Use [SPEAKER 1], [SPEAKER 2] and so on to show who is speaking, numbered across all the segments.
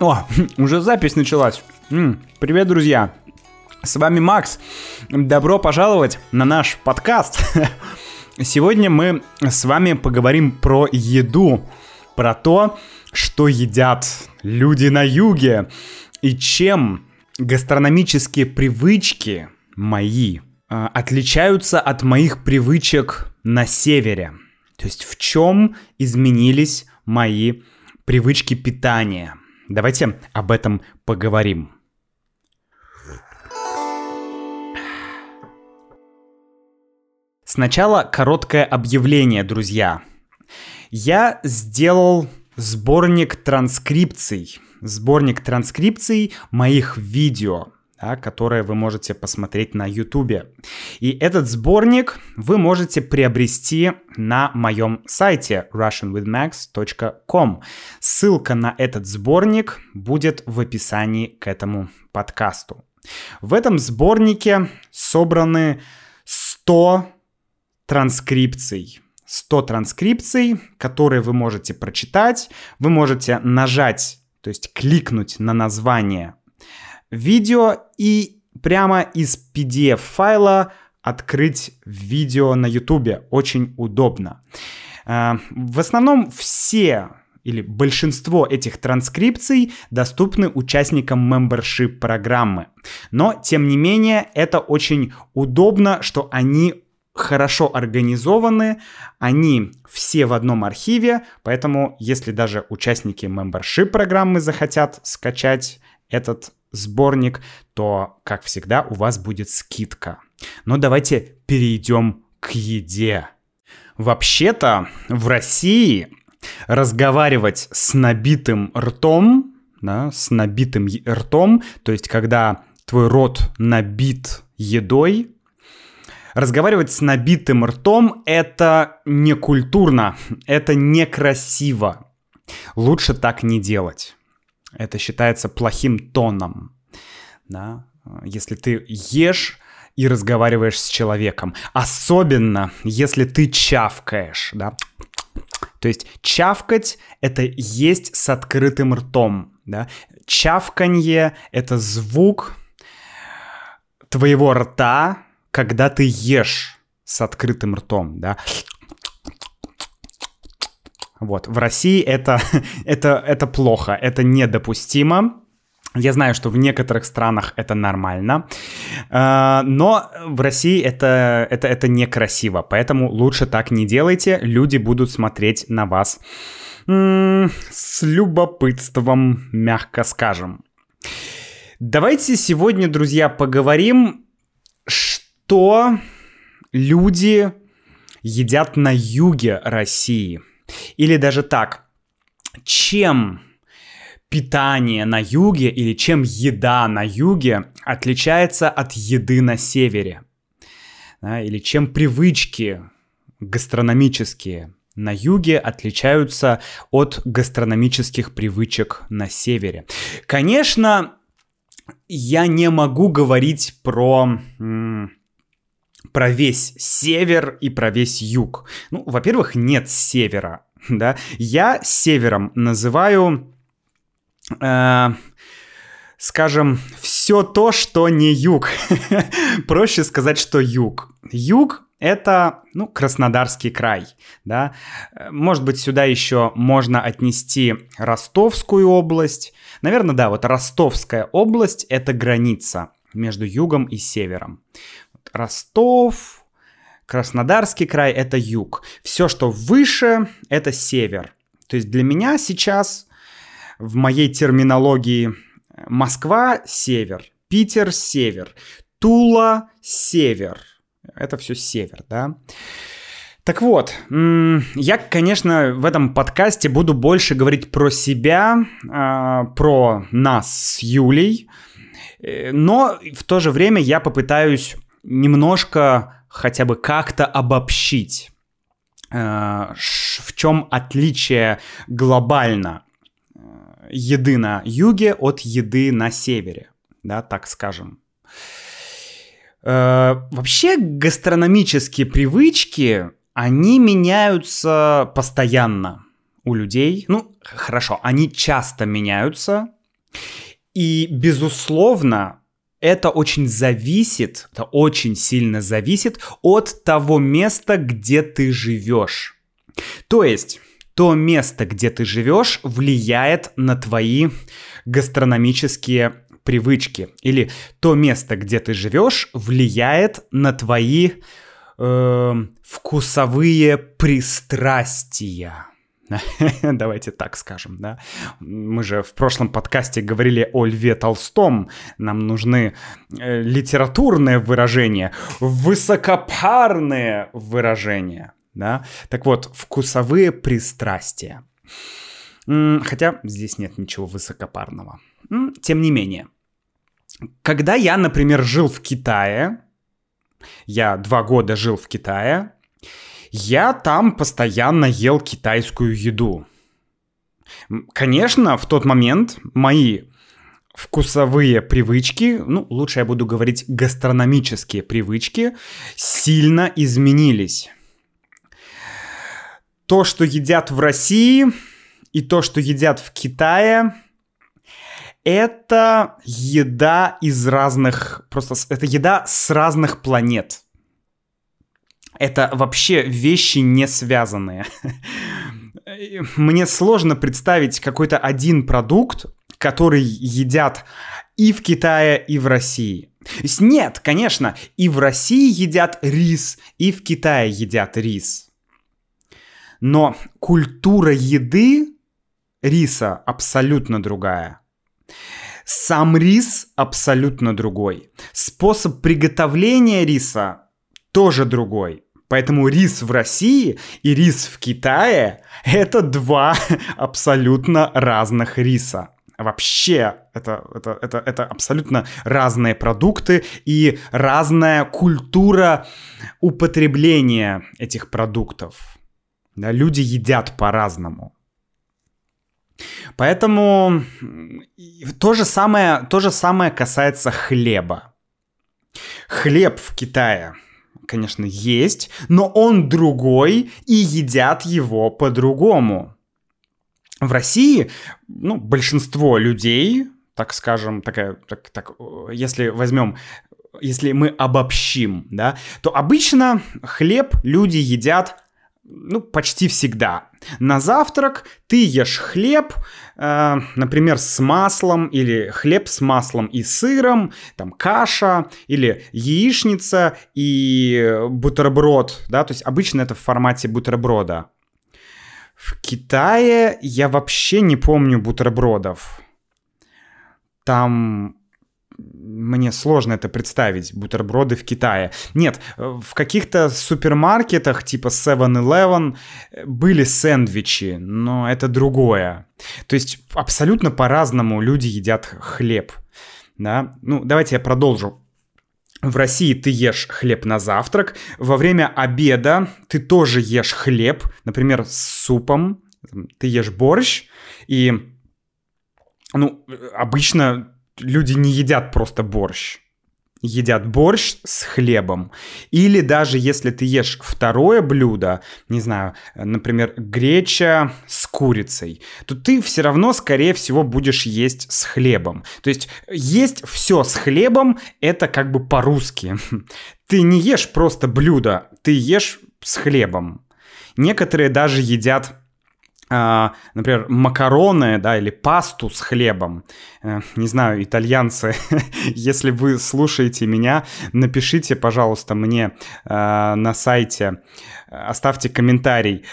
[SPEAKER 1] О, уже запись началась. Привет, друзья. С вами Макс. Добро пожаловать на наш подкаст. Сегодня мы с вами поговорим про еду, про то, что едят люди на юге и чем гастрономические привычки мои а, отличаются от моих привычек на севере. То есть в чем изменились мои привычки питания. Давайте об этом поговорим. Сначала короткое объявление, друзья. Я сделал сборник транскрипций. Сборник транскрипций моих видео, да, которые вы можете посмотреть на YouTube. И этот сборник вы можете приобрести на моем сайте russianwithmax.com. Ссылка на этот сборник будет в описании к этому подкасту. В этом сборнике собраны 100 транскрипций. 100 транскрипций, которые вы можете прочитать. Вы можете нажать, то есть кликнуть на название видео и прямо из PDF-файла открыть видео на YouTube. Очень удобно. Э, В основном все или большинство этих транскрипций доступны участникам membership программы. Но, тем не менее, это очень удобно, что они хорошо организованы, они все в одном архиве, поэтому если даже участники membership программы захотят скачать этот сборник, то, как всегда, у вас будет скидка. Но давайте перейдем к еде. Вообще-то в России разговаривать с набитым ртом, да, с набитым ртом, то есть когда твой рот набит едой, разговаривать с набитым ртом это не культурно, это некрасиво. Лучше так не делать. Это считается плохим тоном. Да? Если ты ешь и разговариваешь с человеком. Особенно, если ты чавкаешь. Да? То есть чавкать — это есть с открытым ртом. Да? Чавканье — это звук твоего рта, когда ты ешь с открытым ртом. Да? Вот, в России это, это, это плохо, это недопустимо. Я знаю, что в некоторых странах это нормально, э, но в России это, это, это некрасиво, поэтому лучше так не делайте, люди будут смотреть на вас с любопытством, мягко скажем. Давайте сегодня, друзья, поговорим, что люди едят на юге России. Или даже так, чем питание на юге или чем еда на юге отличается от еды на севере. Да, или чем привычки гастрономические на юге отличаются от гастрономических привычек на севере. Конечно, я не могу говорить про, м, про весь север и про весь юг. Ну, во-первых, нет севера, да. Я севером называю э, скажем, все то, что не юг. Проще сказать, что юг. Юг это, ну, Краснодарский край, да. Может быть, сюда еще можно отнести Ростовскую область. Наверное, да, вот Ростовская область — это граница между югом и севером. Ростов, Краснодарский край — это юг. Все, что выше — это север. То есть для меня сейчас в моей терминологии Москва — север, Питер — север, Тула — север. Это все север, да? Так вот, я, конечно, в этом подкасте буду больше говорить про себя, а, про нас с Юлей, Э, но в то же время я попытаюсь немножко хотя бы как-то обобщить, э, в чем отличие глобально э, еды на юге от еды на севере, да, так скажем. Э, Вообще гастрономические привычки, они меняются постоянно у людей. Ну, хорошо, они часто меняются, И, безусловно, это очень зависит, это очень сильно зависит от того места, где ты живешь. То есть, то место, где ты живешь, влияет на твои гастрономические привычки. Или то место, где ты живешь, влияет на твои э, вкусовые пристрастия. Давайте так скажем, да. Мы же в прошлом подкасте говорили о Льве Толстом. Нам нужны э, литературные выражения, высокопарные выражения, да. Так вот, вкусовые пристрастия. Хотя здесь нет ничего высокопарного. Тем не менее, когда я, например, жил в Китае, я два года жил в Китае, я там постоянно ел китайскую еду. Конечно, в тот момент мои вкусовые привычки, ну, лучше я буду говорить гастрономические привычки, сильно изменились. То, что едят в России, и то, что едят в Китае, это еда из разных, просто это еда с разных планет. Это вообще вещи не связанные. Мне сложно представить какой-то один продукт, который едят и в Китае, и в России. То есть нет, конечно, и в России едят рис, и в Китае едят рис. Но культура еды риса абсолютно другая. Сам рис абсолютно другой. Способ приготовления риса тоже другой. Поэтому рис в России и рис в Китае — это два абсолютно разных риса. Вообще, это, это, это, это абсолютно разные продукты и разная культура употребления этих продуктов. Да, люди едят по-разному. Поэтому то же, самое, то же самое касается хлеба. Хлеб в Китае конечно, есть, но он другой, и едят его по-другому. В России, ну, большинство людей, так скажем, такая, так, так, если возьмем если мы обобщим, да, то обычно хлеб люди едят ну, почти всегда. На завтрак ты ешь хлеб, э, например, с маслом, или хлеб с маслом и сыром, там каша, или яичница и бутерброд, да, то есть обычно это в формате бутерброда. В Китае я вообще не помню бутербродов. Там мне сложно это представить, бутерброды в Китае. Нет, в каких-то супермаркетах типа 7-Eleven были сэндвичи, но это другое. То есть абсолютно по-разному люди едят хлеб. Да? Ну, давайте я продолжу. В России ты ешь хлеб на завтрак, во время обеда ты тоже ешь хлеб, например, с супом, ты ешь борщ, и ну, обычно люди не едят просто борщ. Едят борщ с хлебом. Или даже если ты ешь второе блюдо, не знаю, например, греча с курицей, то ты все равно, скорее всего, будешь есть с хлебом. То есть есть все с хлебом, это как бы по-русски. Ты не ешь просто блюдо, ты ешь с хлебом. Некоторые даже едят например, макароны, да, или пасту с хлебом. Uh, не знаю, итальянцы, если вы слушаете меня, напишите, пожалуйста, мне uh, на сайте, оставьте комментарий,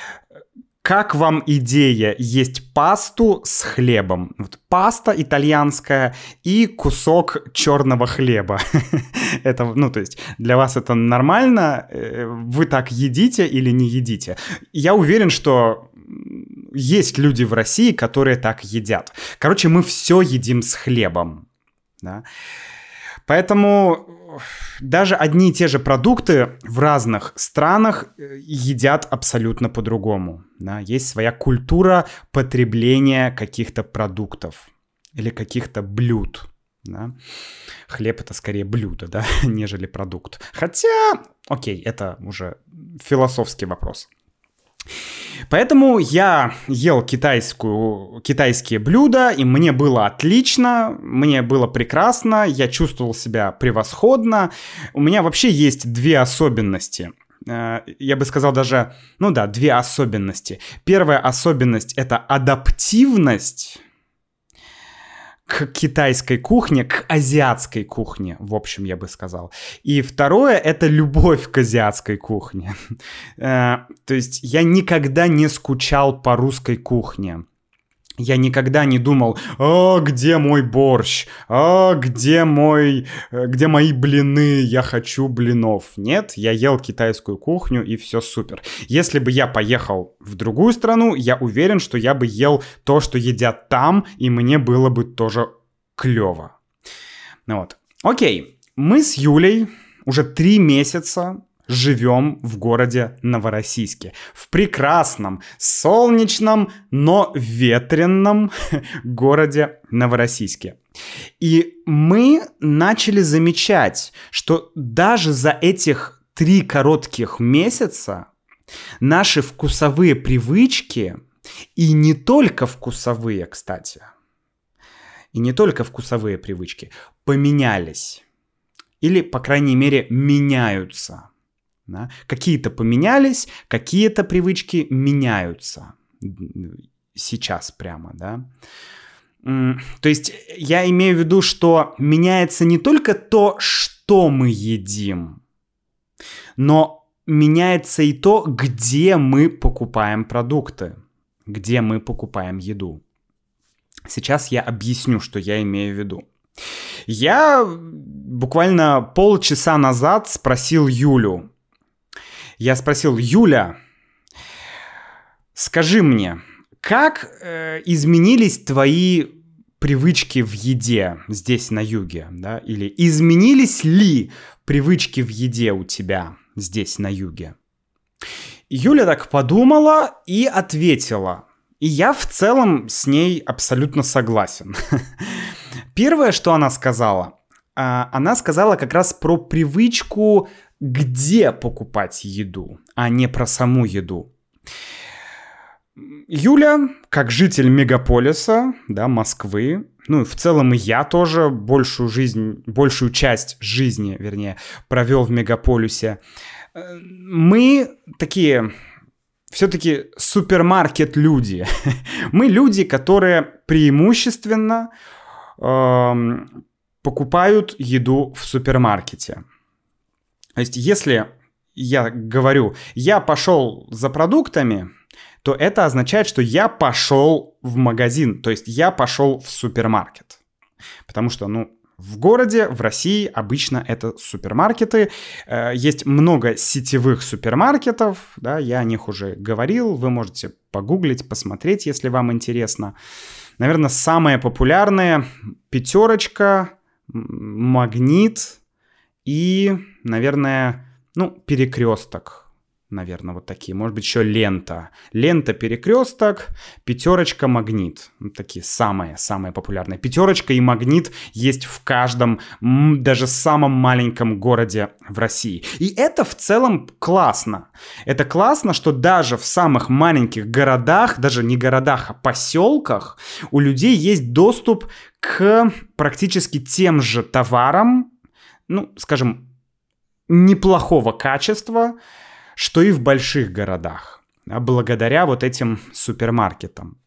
[SPEAKER 1] как вам идея есть пасту с хлебом? Вот паста итальянская и кусок черного хлеба. это, ну, то есть для вас это нормально? Э, вы так едите или не едите? Я уверен, что есть люди в России, которые так едят. Короче, мы все едим с хлебом. Да? Поэтому даже одни и те же продукты в разных странах э, едят абсолютно по-другому. Да? Есть своя культура потребления каких-то продуктов или каких-то блюд. Да? Хлеб это скорее блюдо, да, нежели продукт. Хотя, окей, это уже философский вопрос. Поэтому я ел китайскую, китайские блюда, и мне было отлично, мне было прекрасно, я чувствовал себя превосходно. У меня вообще есть две особенности. Э, я бы сказал даже, ну да, две особенности. Первая особенность — это адаптивность к китайской кухне, к азиатской кухне, в общем, я бы сказал. И второе — это любовь к азиатской кухне. Э, то есть я никогда не скучал по русской кухне. Я никогда не думал, а где мой борщ, а где мой, э, где мои блины, я хочу блинов. Нет, я ел китайскую кухню и все супер. Если бы я поехал в другую страну, я уверен, что я бы ел то, что едят там, и мне было бы тоже клево. Ну вот. Окей, мы с Юлей уже три месяца живем в городе Новороссийске. В прекрасном, солнечном, но ветренном городе Новороссийске. И мы начали замечать, что даже за этих три коротких месяца наши вкусовые привычки, и не только вкусовые, кстати, и не только вкусовые привычки, поменялись. Или, по крайней мере, меняются – да? Какие-то поменялись, какие-то привычки меняются сейчас прямо, да. То есть я имею в виду, что меняется не только то, что мы едим, но меняется и то, где мы покупаем продукты, где мы покупаем еду. Сейчас я объясню, что я имею в виду. Я буквально полчаса назад спросил Юлю, я спросил, Юля, скажи мне, как э, изменились твои привычки в еде здесь на юге, да, или изменились ли привычки в еде у тебя здесь на юге? Юля так подумала и ответила. И я в целом с ней абсолютно согласен. Первое, что она сказала, а, она сказала как раз про привычку где покупать еду, а не про саму еду. Юля, как житель мегаполиса, да, Москвы, ну и в целом и я тоже большую жизнь, большую часть жизни, вернее, провел в мегаполисе. Э, мы такие все-таки супермаркет люди. Мы люди, которые преимущественно э, покупают еду в супермаркете. То есть, если я говорю, я пошел за продуктами, то это означает, что я пошел в магазин, то есть я пошел в супермаркет. Потому что, ну, в городе, в России обычно это супермаркеты. Э, есть много сетевых супермаркетов, да, я о них уже говорил, вы можете погуглить, посмотреть, если вам интересно. Наверное, самые популярные пятерочка, магнит, и, наверное, ну, перекресток. Наверное, вот такие. Может быть, еще лента. Лента, перекресток, пятерочка, магнит. Вот такие самые-самые популярные. Пятерочка и магнит есть в каждом, даже самом маленьком городе в России. И это в целом классно. Это классно, что даже в самых маленьких городах, даже не городах, а поселках, у людей есть доступ к практически тем же товарам, ну, скажем, неплохого качества, что и в больших городах, а благодаря вот этим супермаркетам.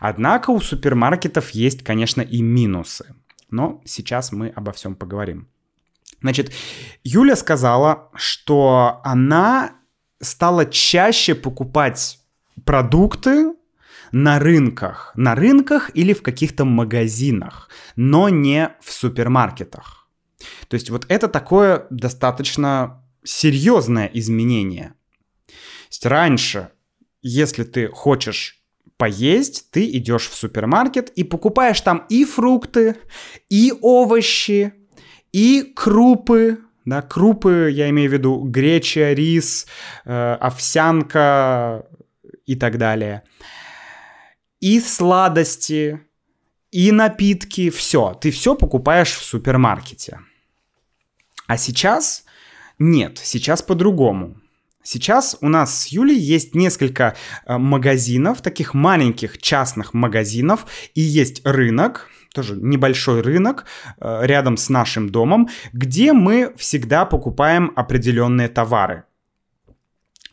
[SPEAKER 1] Однако у супермаркетов есть, конечно, и минусы. Но сейчас мы обо всем поговорим. Значит, Юля сказала, что она стала чаще покупать продукты на рынках. На рынках или в каких-то магазинах, но не в супермаркетах. То есть вот это такое достаточно серьезное изменение. То есть раньше, если ты хочешь поесть, ты идешь в супермаркет и покупаешь там и фрукты, и овощи, и крупы, да, крупы, я имею в виду греча, рис, э, овсянка и так далее. И сладости, и напитки, все. Ты все покупаешь в супермаркете. А сейчас нет, сейчас по-другому. сейчас у нас с Юлей есть несколько э, магазинов, таких маленьких частных магазинов, и есть рынок, тоже небольшой рынок э, рядом с нашим домом, где мы всегда покупаем определенные товары.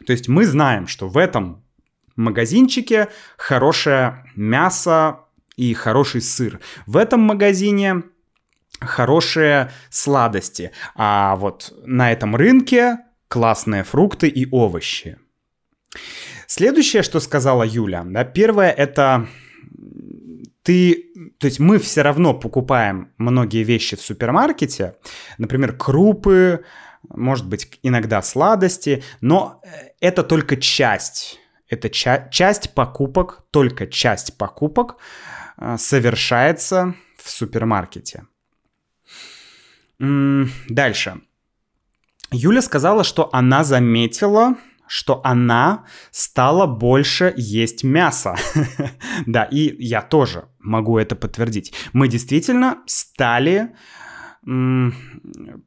[SPEAKER 1] То есть мы знаем, что в этом магазинчике хорошее мясо и хороший сыр. В этом магазине хорошие сладости. А вот на этом рынке классные фрукты и овощи. Следующее, что сказала Юля, да, первое это ты, то есть мы все равно покупаем многие вещи в супермаркете, например, крупы, может быть, иногда сладости, но это только часть, это ча- часть покупок, только часть покупок э, совершается в супермаркете. Дальше. Юля сказала, что она заметила, что она стала больше есть мясо. да, и я тоже могу это подтвердить. Мы действительно стали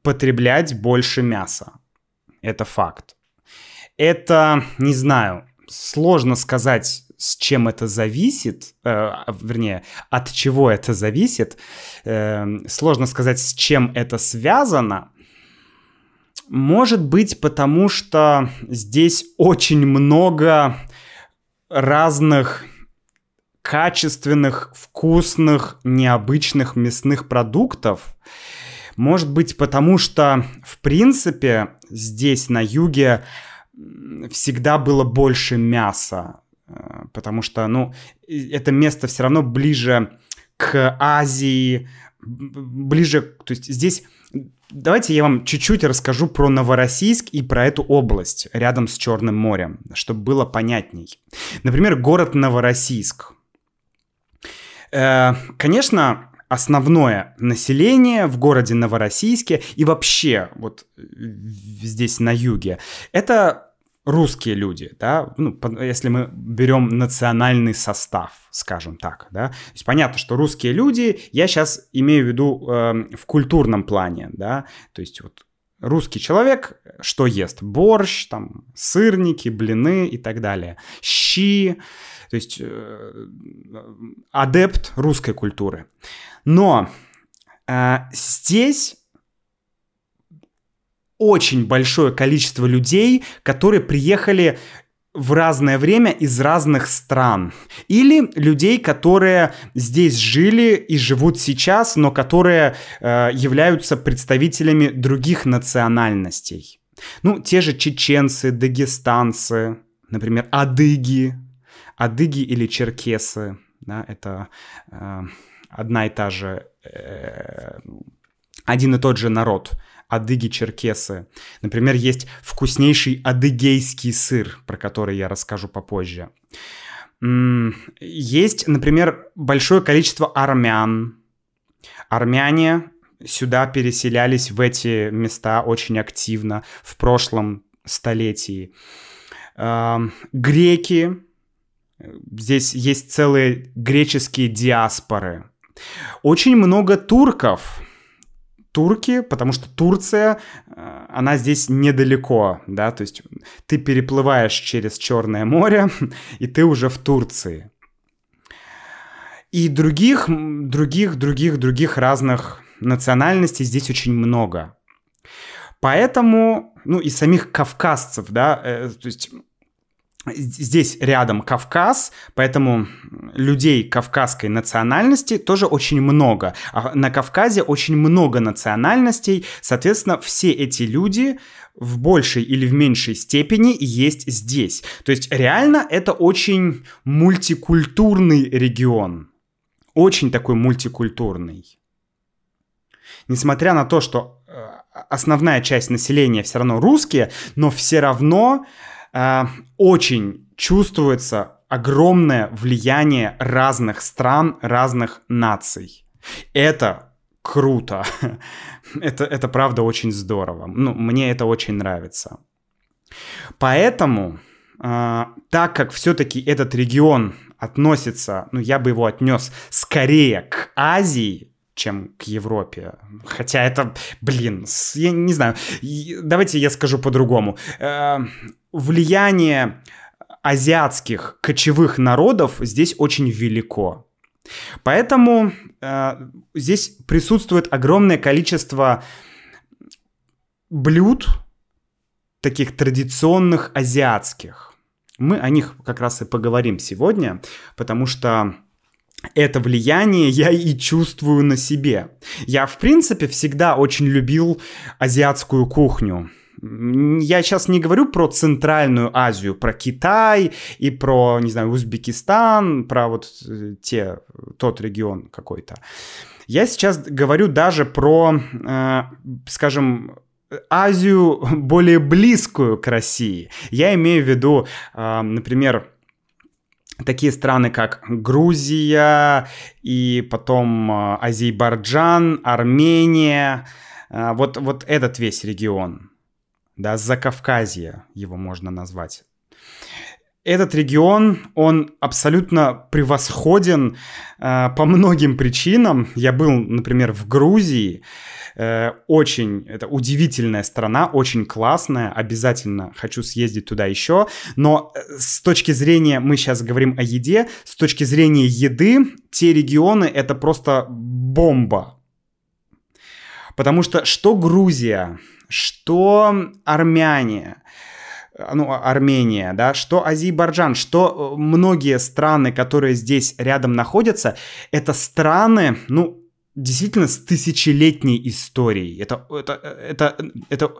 [SPEAKER 1] потреблять больше мяса. Это факт. Это, не знаю, сложно сказать, с чем это зависит, э, вернее, от чего это зависит. Э, сложно сказать, с чем это связано. Может быть, потому что здесь очень много разных качественных, вкусных, необычных мясных продуктов. Может быть, потому что, в принципе, здесь на юге всегда было больше мяса, потому что, ну, это место все равно ближе к Азии, ближе, то есть здесь Давайте я вам чуть-чуть расскажу про Новороссийск и про эту область рядом с Черным морем, чтобы было понятней. Например, город Новороссийск. Э, конечно, основное население в городе Новороссийске и вообще вот здесь на юге это русские люди, да, ну, если мы берем национальный состав, скажем так, да, то есть понятно, что русские люди, я сейчас имею в виду э, в культурном плане, да, то есть вот русский человек что ест? Борщ, там, сырники, блины и так далее, щи, то есть э, адепт русской культуры. Но э, здесь очень большое количество людей, которые приехали в разное время из разных стран. Или людей, которые здесь жили и живут сейчас, но которые э, являются представителями других национальностей. Ну, те же чеченцы, дагестанцы, например, адыги. Адыги или черкесы. Да, это э, одна и та же... Э, один и тот же народ адыги-черкесы. Например, есть вкуснейший адыгейский сыр, про который я расскажу попозже. Есть, например, большое количество армян. Армяне сюда переселялись в эти места очень активно в прошлом столетии. Греки. Здесь есть целые греческие диаспоры. Очень много турков турки, потому что Турция, э, она здесь недалеко, да, то есть ты переплываешь через Черное море, и ты уже в Турции. И других, других, других, других разных национальностей здесь очень много. Поэтому, ну и самих кавказцев, да, э, то есть Здесь рядом Кавказ, поэтому людей кавказской национальности тоже очень много. А на Кавказе очень много национальностей, соответственно, все эти люди в большей или в меньшей степени есть здесь. То есть реально это очень мультикультурный регион. Очень такой мультикультурный. Несмотря на то, что э, основная часть населения все равно русские, но все равно очень чувствуется огромное влияние разных стран, разных наций. Это круто. это, это правда очень здорово. Ну, мне это очень нравится. Поэтому, э, так как все-таки этот регион относится, ну, я бы его отнес скорее к Азии, чем к Европе. Хотя это, блин, я не знаю. Давайте я скажу по-другому. Э, влияние азиатских кочевых народов здесь очень велико. Поэтому э, здесь присутствует огромное количество блюд, таких традиционных азиатских. Мы о них как раз и поговорим сегодня, потому что это влияние я и чувствую на себе. Я, в принципе, всегда очень любил азиатскую кухню. Я сейчас не говорю про Центральную Азию, про Китай и про, не знаю, Узбекистан, про вот э, те, тот регион какой-то. Я сейчас говорю даже про, э, скажем, Азию более близкую к России. Я имею в виду, э, например, такие страны, как Грузия и потом э, Азербайджан, Армения, э, вот, вот этот весь регион да, Закавказье его можно назвать. Этот регион, он абсолютно превосходен э, по многим причинам. Я был, например, в Грузии. Э, очень, это удивительная страна, очень классная. Обязательно хочу съездить туда еще. Но э, с точки зрения, мы сейчас говорим о еде, с точки зрения еды, те регионы это просто бомба. Потому что что Грузия, что армяне, ну, Армения, да, что Азербайджан, что э, многие страны, которые здесь рядом находятся, это страны, ну, действительно с тысячелетней историей. Это, это, это, это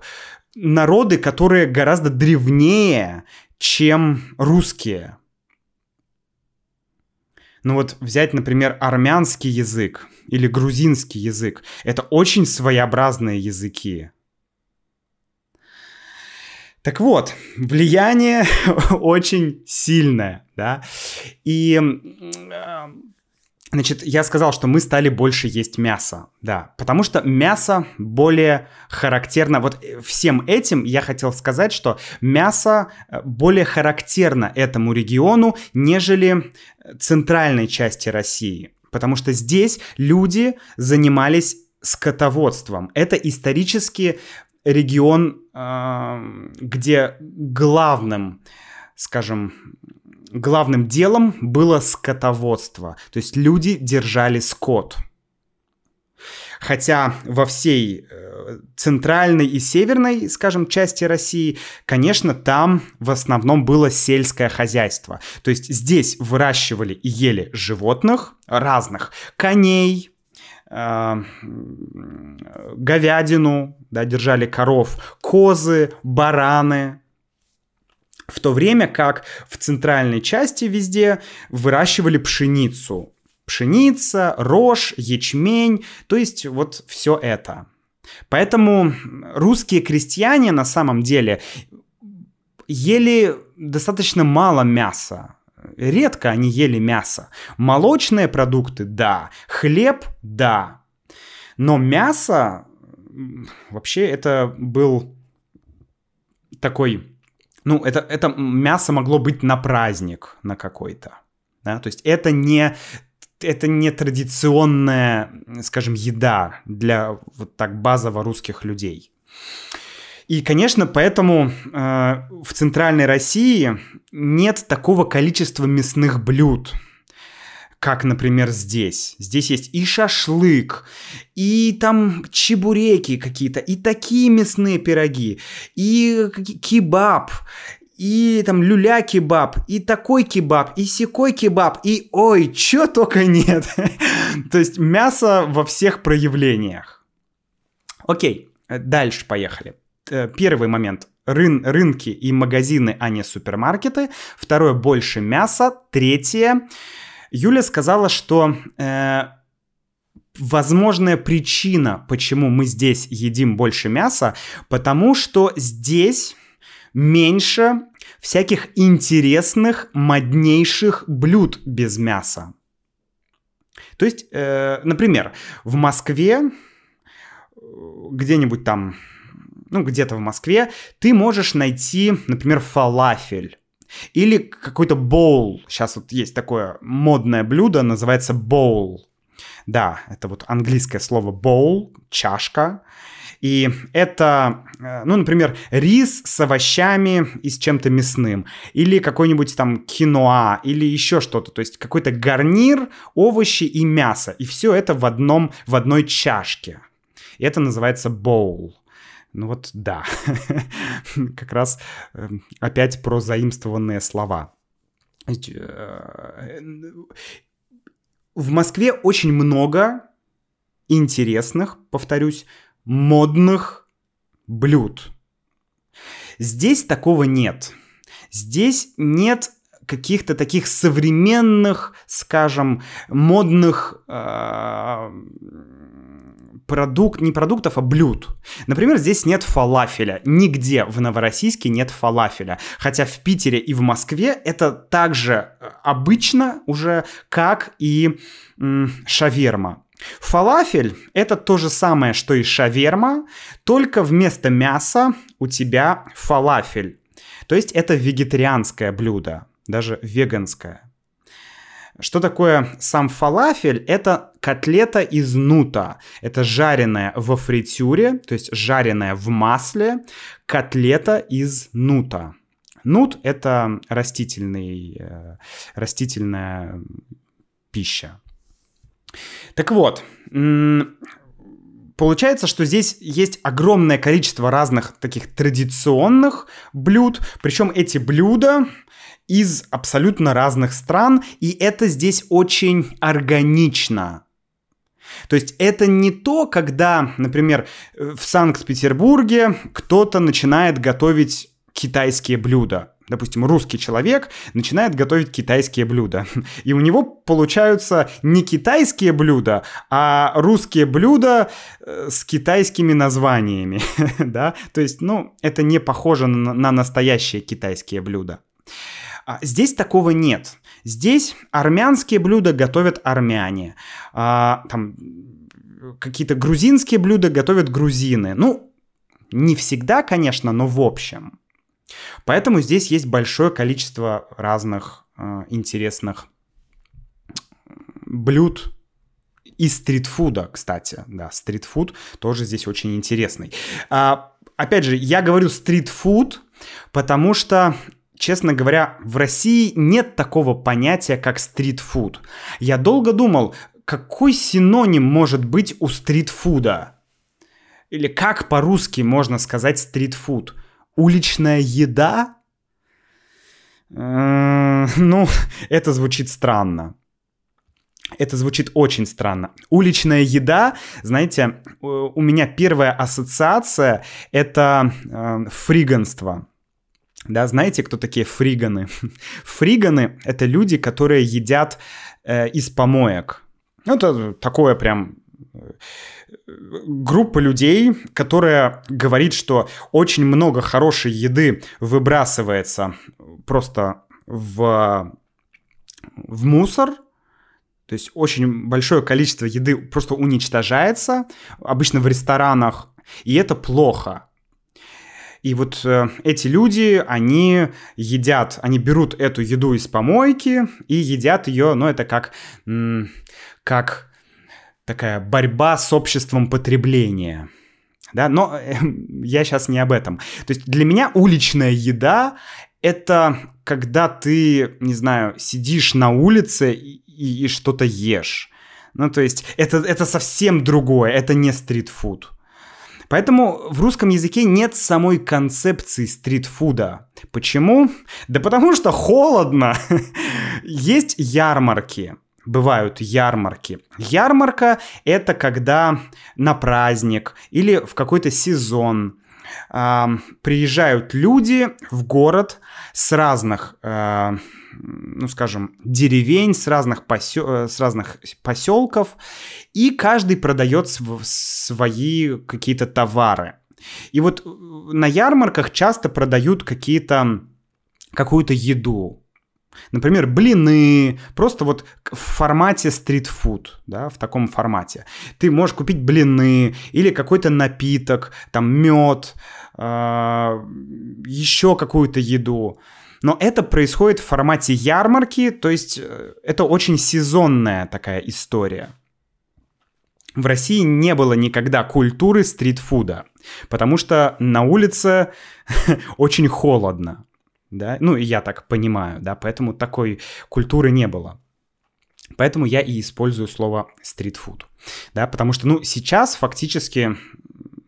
[SPEAKER 1] народы, которые гораздо древнее, чем русские. Ну вот взять, например, армянский язык или грузинский язык. Это очень своеобразные языки. Так вот, влияние очень сильное, да, и Значит, я сказал, что мы стали больше есть мясо, да, потому что мясо более характерно, вот э, всем этим я хотел сказать, что мясо э, более характерно этому региону, нежели центральной части России, потому что здесь люди занимались скотоводством. Это исторически регион, где главным, скажем, главным делом было скотоводство. То есть люди держали скот. Хотя во всей э, центральной и северной, скажем, части России, конечно, там в основном было сельское хозяйство. То есть здесь выращивали и ели животных разных. Коней, э, говядину, да, держали коров, козы, бараны, в то время как в центральной части везде выращивали пшеницу. Пшеница, рожь, ячмень, то есть вот все это. Поэтому русские крестьяне на самом деле ели достаточно мало мяса. Редко они ели мясо. Молочные продукты – да. Хлеб – да. Но мясо вообще это был такой ну, это, это мясо могло быть на праздник на какой-то. Да? То есть это не, это не традиционная, скажем, еда для вот так базово русских людей. И, конечно, поэтому э, в центральной России нет такого количества мясных блюд, как, например, здесь. Здесь есть и шашлык, и там чебуреки какие-то, и такие мясные пироги, и кебаб, и там люля-кебаб, и такой кебаб, и секой кебаб, и ой, чё только нет. То есть мясо во всех проявлениях. Окей, дальше поехали. Э, первый момент. Рын, рынки и магазины, а не супермаркеты. Второе, больше мяса. Третье, Юля сказала, что э, возможная причина, почему мы здесь едим больше мяса, потому что здесь меньше всяких интересных, моднейших блюд без мяса. То есть, э, например, в Москве, где-нибудь там, ну, где-то в Москве, ты можешь найти, например, фалафель. Или какой-то боул. Сейчас вот есть такое модное блюдо, называется боул. Да, это вот английское слово bowl, чашка. И это, э, ну, например, рис с овощами и с чем-то мясным. Или какой-нибудь там киноа, или еще что-то. То есть какой-то гарнир, овощи и мясо. И все это в, одном, в одной чашке. И это называется боул. Ну вот да, как раз эм, опять про заимствованные слова. Э, в Москве очень много интересных, повторюсь, модных блюд. Здесь такого нет. Здесь нет каких-то таких современных, скажем, модных э, продукт, не продуктов, а блюд. Например, здесь нет фалафеля. Нигде в Новороссийске нет фалафеля. Хотя в Питере и в Москве это также э, обычно уже, как и м, шаверма. Фалафель — это то же самое, что и шаверма, только вместо мяса у тебя фалафель. То есть это вегетарианское блюдо, даже веганское. Что такое сам фалафель? Это котлета из нута. Это жареная во фритюре, то есть жареная в масле, котлета из нута. Нут — это растительный, э, растительная пища. Так вот, Получается, что здесь есть огромное количество разных таких традиционных блюд, причем эти блюда из абсолютно разных стран, и это здесь очень органично. То есть это не то, когда, например, в Санкт-Петербурге кто-то начинает готовить китайские блюда. Допустим, русский человек начинает готовить китайские блюда. И у него получаются не китайские блюда, а русские блюда э, с китайскими названиями. да? То есть, ну, это не похоже на, на настоящие китайские блюда. А здесь такого нет. Здесь армянские блюда готовят армяне. А, там какие-то грузинские блюда готовят грузины. Ну, не всегда, конечно, но в общем. Поэтому здесь есть большое количество разных э, интересных блюд и стритфуда, кстати. Да, стритфуд тоже здесь очень интересный. А, опять же, я говорю стритфуд, потому что Честно говоря, в России нет такого понятия, как стритфуд. Я долго думал, какой синоним может быть у стритфуда? Или как по-русски можно сказать стритфуд? Уличная еда? Э, ну, это звучит странно. Это звучит очень странно. Уличная еда, знаете, у меня первая ассоциация это э, фриганство. Да, знаете, кто такие фриганы? Фриганы — это люди, которые едят э, из помоек. Ну, это такое прям э, группа людей, которая говорит, что очень много хорошей еды выбрасывается просто в, в мусор, то есть очень большое количество еды просто уничтожается, обычно в ресторанах, и это плохо. И вот э, эти люди, они едят, они берут эту еду из помойки и едят ее, ну, это как, как такая борьба с обществом потребления. Да, но э, я сейчас не об этом. То есть для меня уличная еда это когда ты, не знаю, сидишь на улице и, и, и что-то ешь. Ну, то есть это, это совсем другое, это не стритфуд. Поэтому в русском языке нет самой концепции стритфуда. Почему? Да потому что холодно. Есть ярмарки бывают ярмарки. Ярмарка — это когда на праздник или в какой-то сезон э, приезжают люди в город с разных, э, ну скажем, деревень, с разных, посел, э, с разных поселков, и каждый продает свои какие-то товары. И вот э, на ярмарках часто продают какие-то какую-то еду. Например, блины, просто вот в формате стритфуд, да, в таком формате. Ты можешь купить блины или какой-то напиток, там мед, э, а, еще какую-то еду. Но это происходит в формате ярмарки, то есть э, это очень сезонная такая история. в России не было никогда культуры стритфуда, потому что на улице очень холодно, да, ну, я так понимаю, да, поэтому такой культуры не было. Поэтому я и использую слово стритфуд, да, потому что, ну, сейчас фактически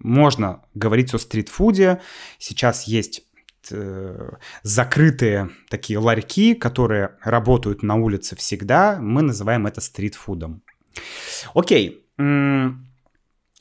[SPEAKER 1] можно говорить о стритфуде, сейчас есть э, закрытые такие ларьки, которые работают на улице всегда, мы называем это стритфудом. Окей,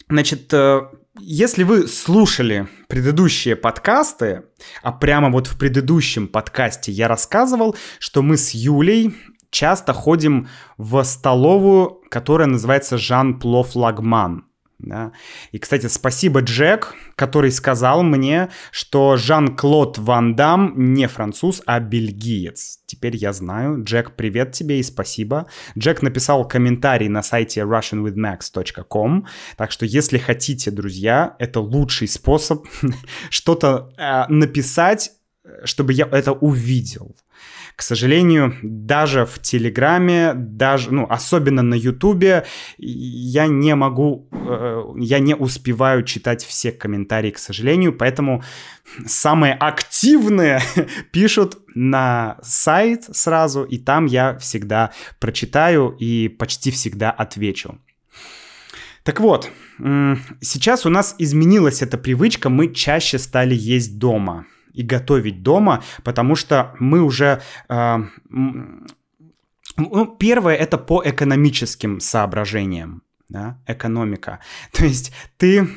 [SPEAKER 1] значит, э, если вы слушали предыдущие подкасты, а прямо вот в предыдущем подкасте я рассказывал, что мы с Юлей часто ходим в столовую, которая называется Жан Плов Лагман. Да. И, кстати, спасибо Джек, который сказал мне, что Жан-Клод Ван Дам не француз, а бельгиец. Теперь я знаю. Джек, привет тебе и спасибо. Джек написал комментарий на сайте russianwithmax.com, так что если хотите, друзья, это лучший способ что-то э, написать, чтобы я это увидел. К сожалению, даже в Телеграме, даже, ну, особенно на Ютубе, я не могу, э, я не успеваю читать все комментарии, к сожалению, поэтому самые активные пишут на сайт сразу, и там я всегда прочитаю и почти всегда отвечу. Так вот, сейчас у нас изменилась эта привычка, мы чаще стали есть дома – и готовить дома, потому что мы уже... Э, ну, первое это по экономическим соображениям, да, экономика. То есть ты,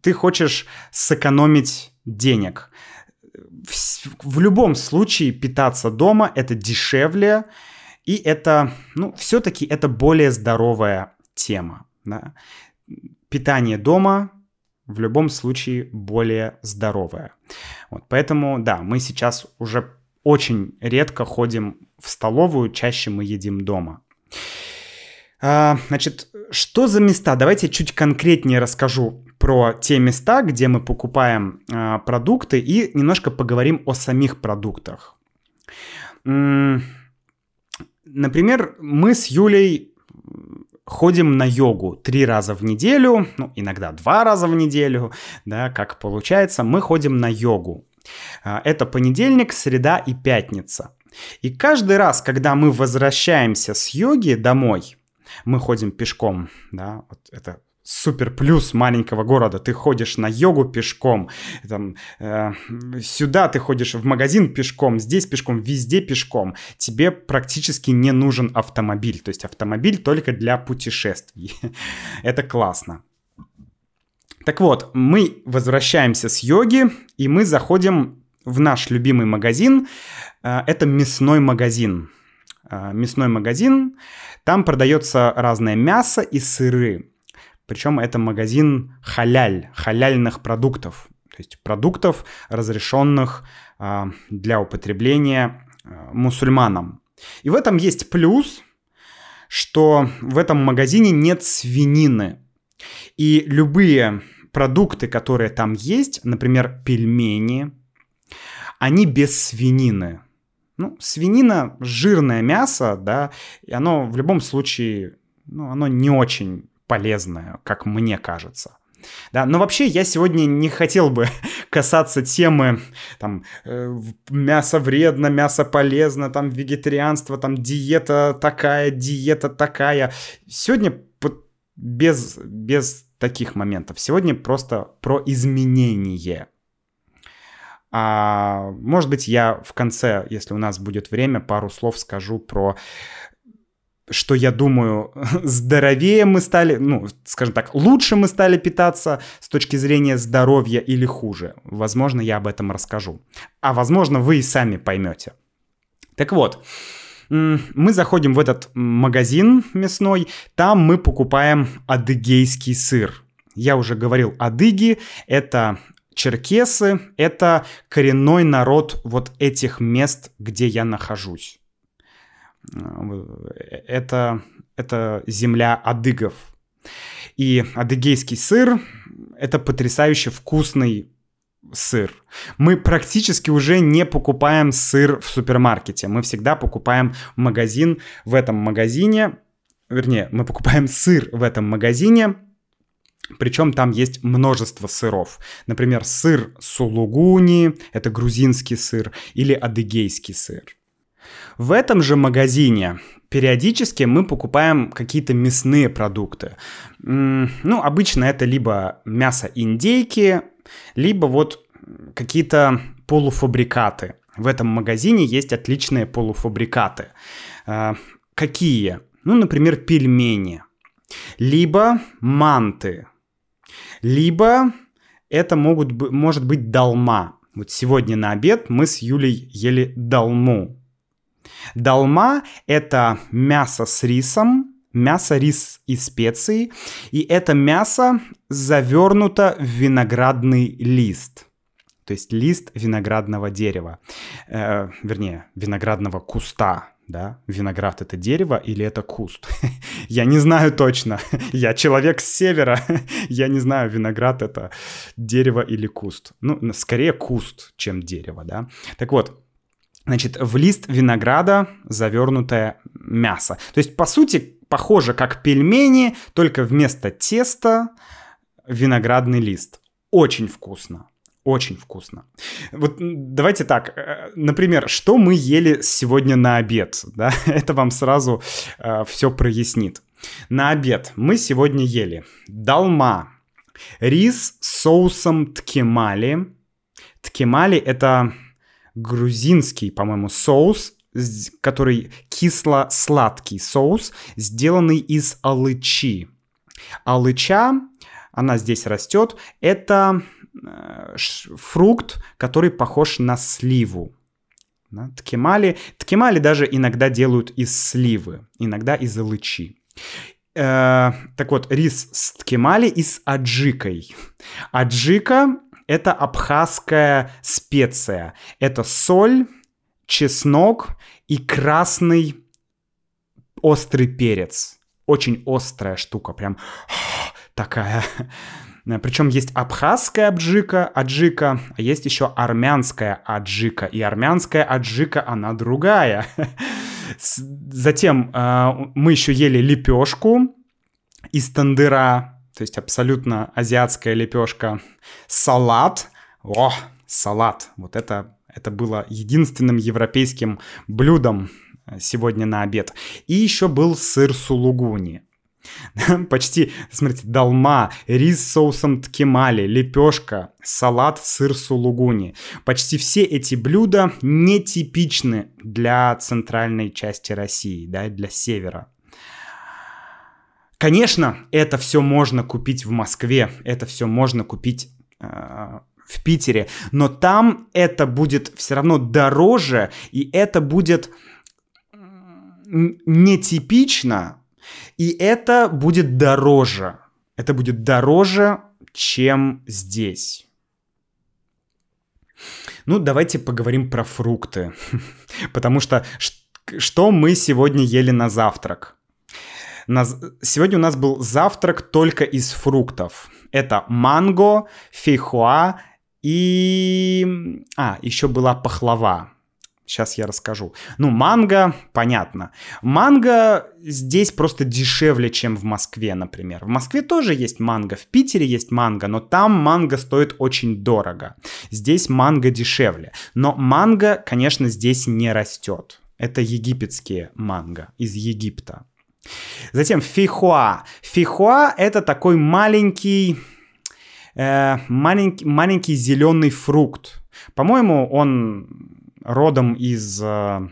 [SPEAKER 1] ты хочешь сэкономить денег. В, в любом случае питаться дома это дешевле, и это, ну, все-таки это более здоровая тема. Да? Питание дома в любом случае более здоровая. Вот, поэтому, да, мы сейчас уже очень редко ходим в столовую, чаще мы едим дома. А, значит, что за места? Давайте чуть конкретнее расскажу про те места, где мы покупаем а, продукты и немножко поговорим о самих продуктах. Например, мы с Юлей ходим на йогу три раза в неделю, ну, иногда два раза в неделю, да, как получается, мы ходим на йогу. А, это понедельник, среда и пятница. И каждый раз, когда мы возвращаемся с йоги домой, мы ходим пешком, да, вот это супер плюс маленького города. Ты ходишь на йогу пешком, там, э, сюда ты ходишь в магазин пешком, здесь пешком, везде пешком. Тебе практически не нужен автомобиль. То есть автомобиль только для путешествий. Это классно. Так вот, мы возвращаемся с йоги, и мы заходим в наш любимый магазин. Э, это мясной магазин. Э, мясной магазин. Там продается разное мясо и сыры. Причем это магазин халяль, халяльных продуктов. То есть продуктов, разрешенных э, для употребления э, мусульманам. И в этом есть плюс, что в этом магазине нет свинины. И любые продукты, которые там есть, например, пельмени, они без свинины. Ну, свинина – жирное мясо, да, и оно в любом случае, ну, оно не очень полезное, как мне кажется. Да, но вообще я сегодня не хотел бы касаться темы там э, мясо вредно, мясо полезно, там вегетарианство, там диета такая, диета такая. Сегодня без, без таких моментов. Сегодня просто про изменение. А, может быть, я в конце, если у нас будет время, пару слов скажу про что я думаю, здоровее мы стали, ну, скажем так, лучше мы стали питаться с точки зрения здоровья или хуже. Возможно, я об этом расскажу. А возможно, вы и сами поймете. Так вот, мы заходим в этот магазин мясной, там мы покупаем адыгейский сыр. Я уже говорил, адыги — это черкесы, это коренной народ вот этих мест, где я нахожусь. Э, это, это земля адыгов. И адыгейский сыр — это потрясающе вкусный сыр. Мы практически уже не покупаем сыр в супермаркете. Мы всегда покупаем магазин. В этом магазине вернее, мы покупаем сыр в этом магазине, причем там есть множество сыров. Например, сыр сулугуни, это грузинский сыр, или адыгейский сыр. В этом же магазине периодически мы покупаем какие-то мясные продукты. Ну, обычно это либо мясо индейки, либо вот какие-то полуфабрикаты. В этом магазине есть отличные полуфабрикаты. А, какие? Ну, например, пельмени. Либо манты. Либо это могут, может быть долма. Вот сегодня на обед мы с Юлей ели долму. Долма — это мясо с рисом, мясо, рис и специи, и это мясо завернуто в виноградный лист. То есть лист виноградного дерева, э, вернее, виноградного куста, да, виноград это дерево или это куст. я не знаю точно. я человек с севера. я не знаю, виноград это дерево или куст. Ну, скорее куст, чем дерево, да. Так вот, значит, в лист винограда завернутое мясо. То есть, по сути, похоже как пельмени, только вместо теста виноградный лист. Очень вкусно. Очень вкусно. Вот давайте так, э, например, что мы ели сегодня на обед, да? Это вам сразу э, все прояснит. На обед мы сегодня ели долма, рис с соусом ткемали. Ткемали это грузинский, по-моему, соус, который кисло-сладкий соус, сделанный из алычи. Алыча, она здесь растет, это э, фрукт, который похож на сливу. Ткемали, ткемали даже иногда делают из сливы, иногда из алычи. Э, так вот, рис с ткемали и с аджикой. Аджика это абхазская специя. Это соль, чеснок и красный острый перец. Очень острая штука, прям такая. Причем есть абхазская аджика, аджика, а есть еще армянская аджика. И армянская аджика, она другая. Затем э, мы еще ели лепешку из тандыра, то есть абсолютно азиатская лепешка. Салат. О, салат. Вот это, это было единственным европейским блюдом э, сегодня на обед. И еще был сыр сулугуни. Почти, смотрите, долма, рис с соусом ткемали, лепешка, салат, сыр сулугуни. Почти все эти блюда нетипичны для центральной части России, да, для севера. Конечно, это все можно купить в Москве, это все можно купить э, в Питере, но там это будет все равно дороже, и это будет нетипично, и это будет дороже. Это будет дороже, чем здесь. Ну, давайте поговорим про фрукты. Потому что что мы сегодня ели на завтрак? Сегодня у нас был завтрак только из фруктов. Это манго, фейхоа и... А, еще была пахлава. Сейчас я расскажу. Ну, манго, понятно. Манго здесь просто дешевле, чем в Москве, например. В Москве тоже есть манго, в Питере есть манго, но там манго стоит очень дорого. Здесь манго дешевле. Но манго, конечно, здесь не растет. Это египетские манго из Египта. Затем фихуа. Фихуа это такой маленький, э, маленький, маленький зеленый фрукт. По-моему, он родом из... Э,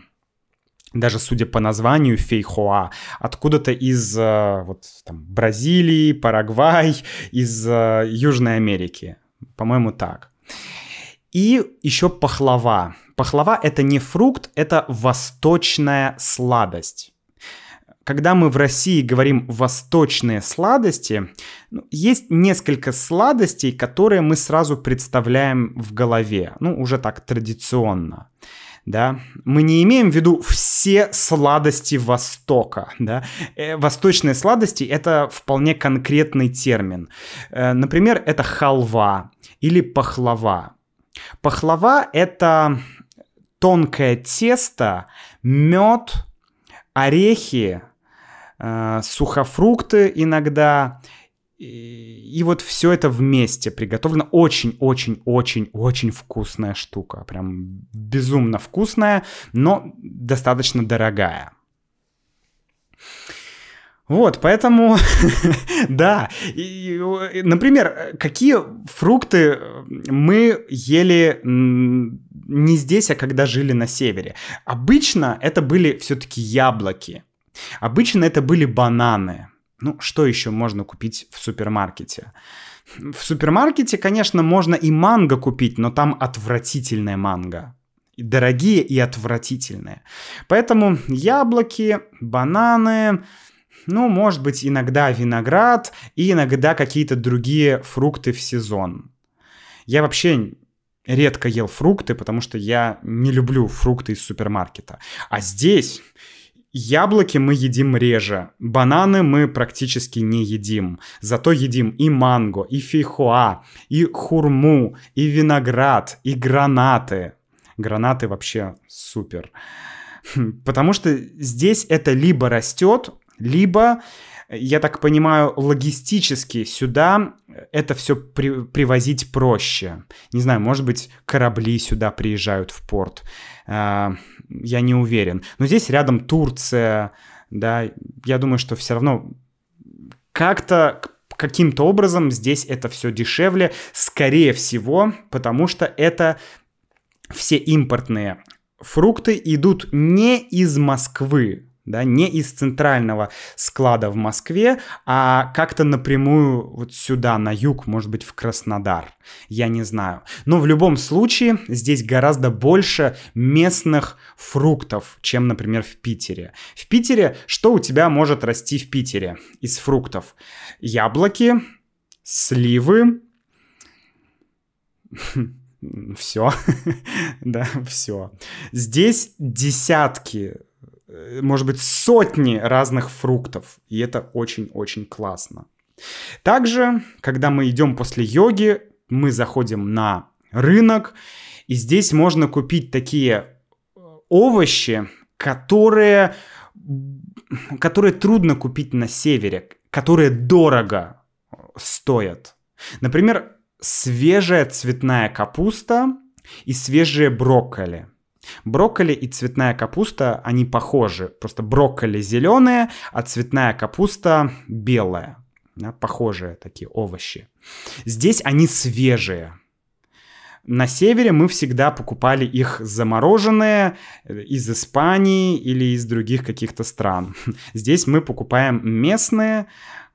[SPEAKER 1] даже судя по названию фейхоа, откуда-то из э, вот, там, Бразилии, Парагвай, из э, Южной Америки. По-моему, так. И еще пахлава. Пахлава это не фрукт, это восточная сладость когда мы в России говорим «восточные сладости», ну, есть несколько сладостей, которые мы сразу представляем в голове, ну, уже так традиционно. Да? Мы не имеем в виду все сладости Востока. Да? Э, восточные сладости — это вполне конкретный термин. Э, например, это халва или пахлава. Пахлава — это тонкое тесто, мед, орехи, э, сухофрукты иногда. И, вот все это вместе приготовлено. Очень-очень-очень-очень вкусная штука. Прям безумно вкусная, но достаточно дорогая. Вот, поэтому, да. Например, какие фрукты мы ели не здесь, а когда жили на севере? Обычно это были все-таки яблоки. Обычно это были бананы. Ну, что еще можно купить в супермаркете? В супермаркете, конечно, можно и манго купить, но там отвратительная манго. Дорогие и отвратительные. Поэтому яблоки, бананы, ну, может быть, иногда виноград и иногда какие-то другие фрукты в сезон. Я вообще редко ел фрукты, потому что я не люблю фрукты из супермаркета. А здесь яблоки мы едим реже, бананы мы практически не едим. Зато едим и манго, и фейхоа, и хурму, и виноград, и гранаты. Гранаты вообще супер. Потому что здесь это либо растет, либо, я так понимаю, логистически сюда это все при, привозить проще. Не знаю, может быть, корабли сюда приезжают в порт. А, я не уверен. Но здесь рядом Турция, да, я думаю, что все равно как-то каким-то образом здесь это все дешевле, скорее всего, потому что это все импортные фрукты идут не из Москвы, да, не из центрального склада в Москве, а как-то напрямую вот сюда, на юг, может быть, в Краснодар. Я не знаю. Но в любом случае здесь гораздо больше местных фруктов, чем, например, в Питере. В Питере что у тебя может расти в Питере из фруктов? Яблоки, сливы, все, да, все. Здесь десятки может быть, сотни разных фруктов. И это очень-очень классно. Также, когда мы идем после йоги, мы заходим на рынок, и здесь можно купить такие э, овощи, которые, которые трудно купить на севере, которые дорого стоят. Например, свежая цветная капуста и свежие брокколи – Брокколи и цветная капуста, они похожи. Просто брокколи зеленые, а цветная капуста белая. Да, похожие такие овощи. Здесь они свежие. На севере мы всегда покупали их замороженные э, из Испании или из других каких-то стран. Здесь мы покупаем местные,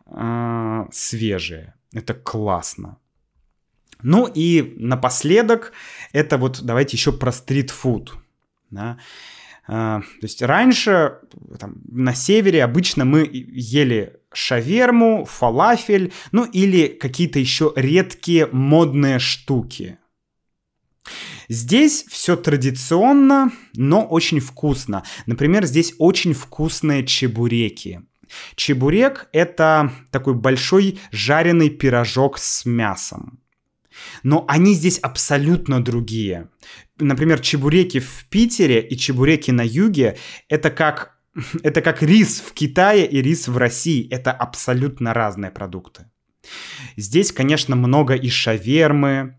[SPEAKER 1] э, свежие. Это классно. Ну и напоследок, это вот давайте еще про стритфуд. Да? А, то есть раньше там, на севере обычно мы ели шаверму, фалафель, ну или какие-то еще редкие модные штуки. Здесь все традиционно, но очень вкусно. Например, здесь очень вкусные чебуреки. Чебурек — это такой большой жареный пирожок с мясом. Но они здесь абсолютно другие. Например, чебуреки в Питере и чебуреки на юге — это как, это как рис в Китае и рис в России. Это абсолютно разные продукты. Здесь, конечно, много и шавермы.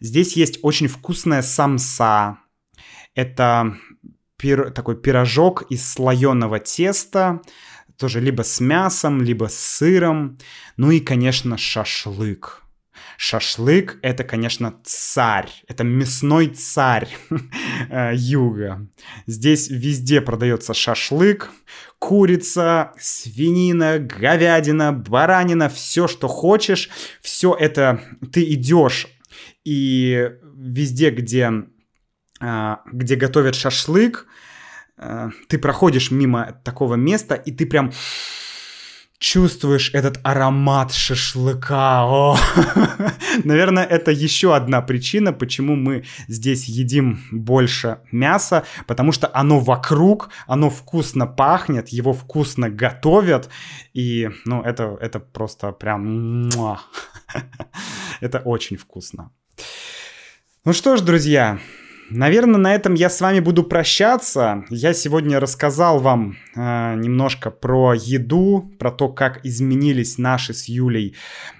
[SPEAKER 1] Здесь есть очень вкусная самса. Это пир, такой пирожок из слоеного теста, тоже либо с мясом, либо с сыром. Ну и, конечно, шашлык. Шашлык — это, конечно, царь. Это мясной царь э, юга. Здесь везде продается шашлык, курица, свинина, говядина, баранина, все, что хочешь. Все это ты идешь и везде, где, э, где готовят шашлык, э, ты проходишь мимо такого места, и ты прям чувствуешь этот аромат шашлыка. О! Наверное, это еще одна причина, почему мы здесь едим больше мяса, потому что оно вокруг, оно вкусно пахнет, его вкусно готовят, и, ну, это, это просто прям... это очень вкусно. Ну что ж, друзья, наверное, на этом я с вами буду прощаться. Я сегодня рассказал вам э, немножко про еду, про то, как изменились наши с Юлей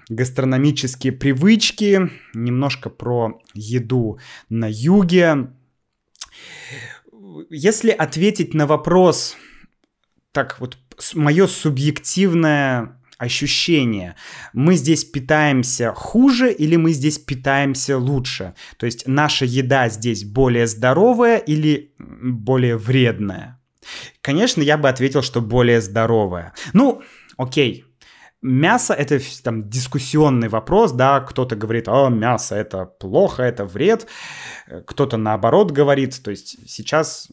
[SPEAKER 1] гастрономические привычки, немножко про еду на юге. Если ответить на вопрос, так вот, мое субъективное ощущение. Мы здесь питаемся хуже или мы здесь питаемся лучше? То есть наша еда здесь более здоровая или более вредная? Конечно, я бы ответил, что более здоровая. Ну, окей, Мясо это там дискуссионный вопрос, да, кто-то говорит, о, мясо это плохо, это вред, кто-то наоборот говорит, то есть сейчас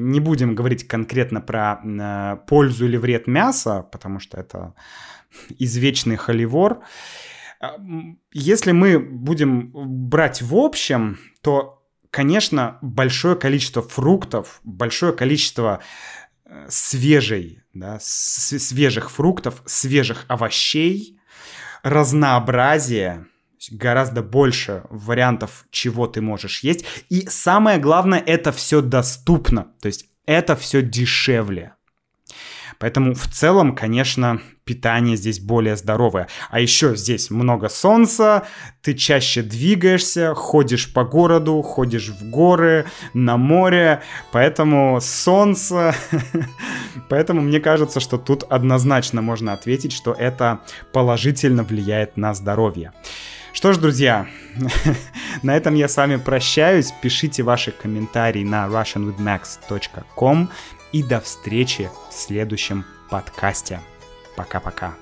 [SPEAKER 1] не будем говорить конкретно про э, пользу или вред мяса, потому что это извечный холивор. А, если мы будем брать в общем, то, конечно, большое количество фруктов, большое количество э, свежей, да, свежих фруктов, свежих овощей, разнообразие, гораздо больше вариантов, чего ты можешь есть. И самое главное, это все доступно, то есть это все дешевле. Поэтому в целом, конечно, питание здесь более здоровое. А еще здесь много солнца, ты чаще двигаешься, ходишь по городу, ходишь в горы, на море, поэтому солнце... Поэтому мне кажется, что тут однозначно можно ответить, что это положительно влияет на здоровье. Что ж, друзья, на этом я с вами прощаюсь. Пишите ваши комментарии на russianwithmax.com и до встречи в следующем подкасте. Пока-пока.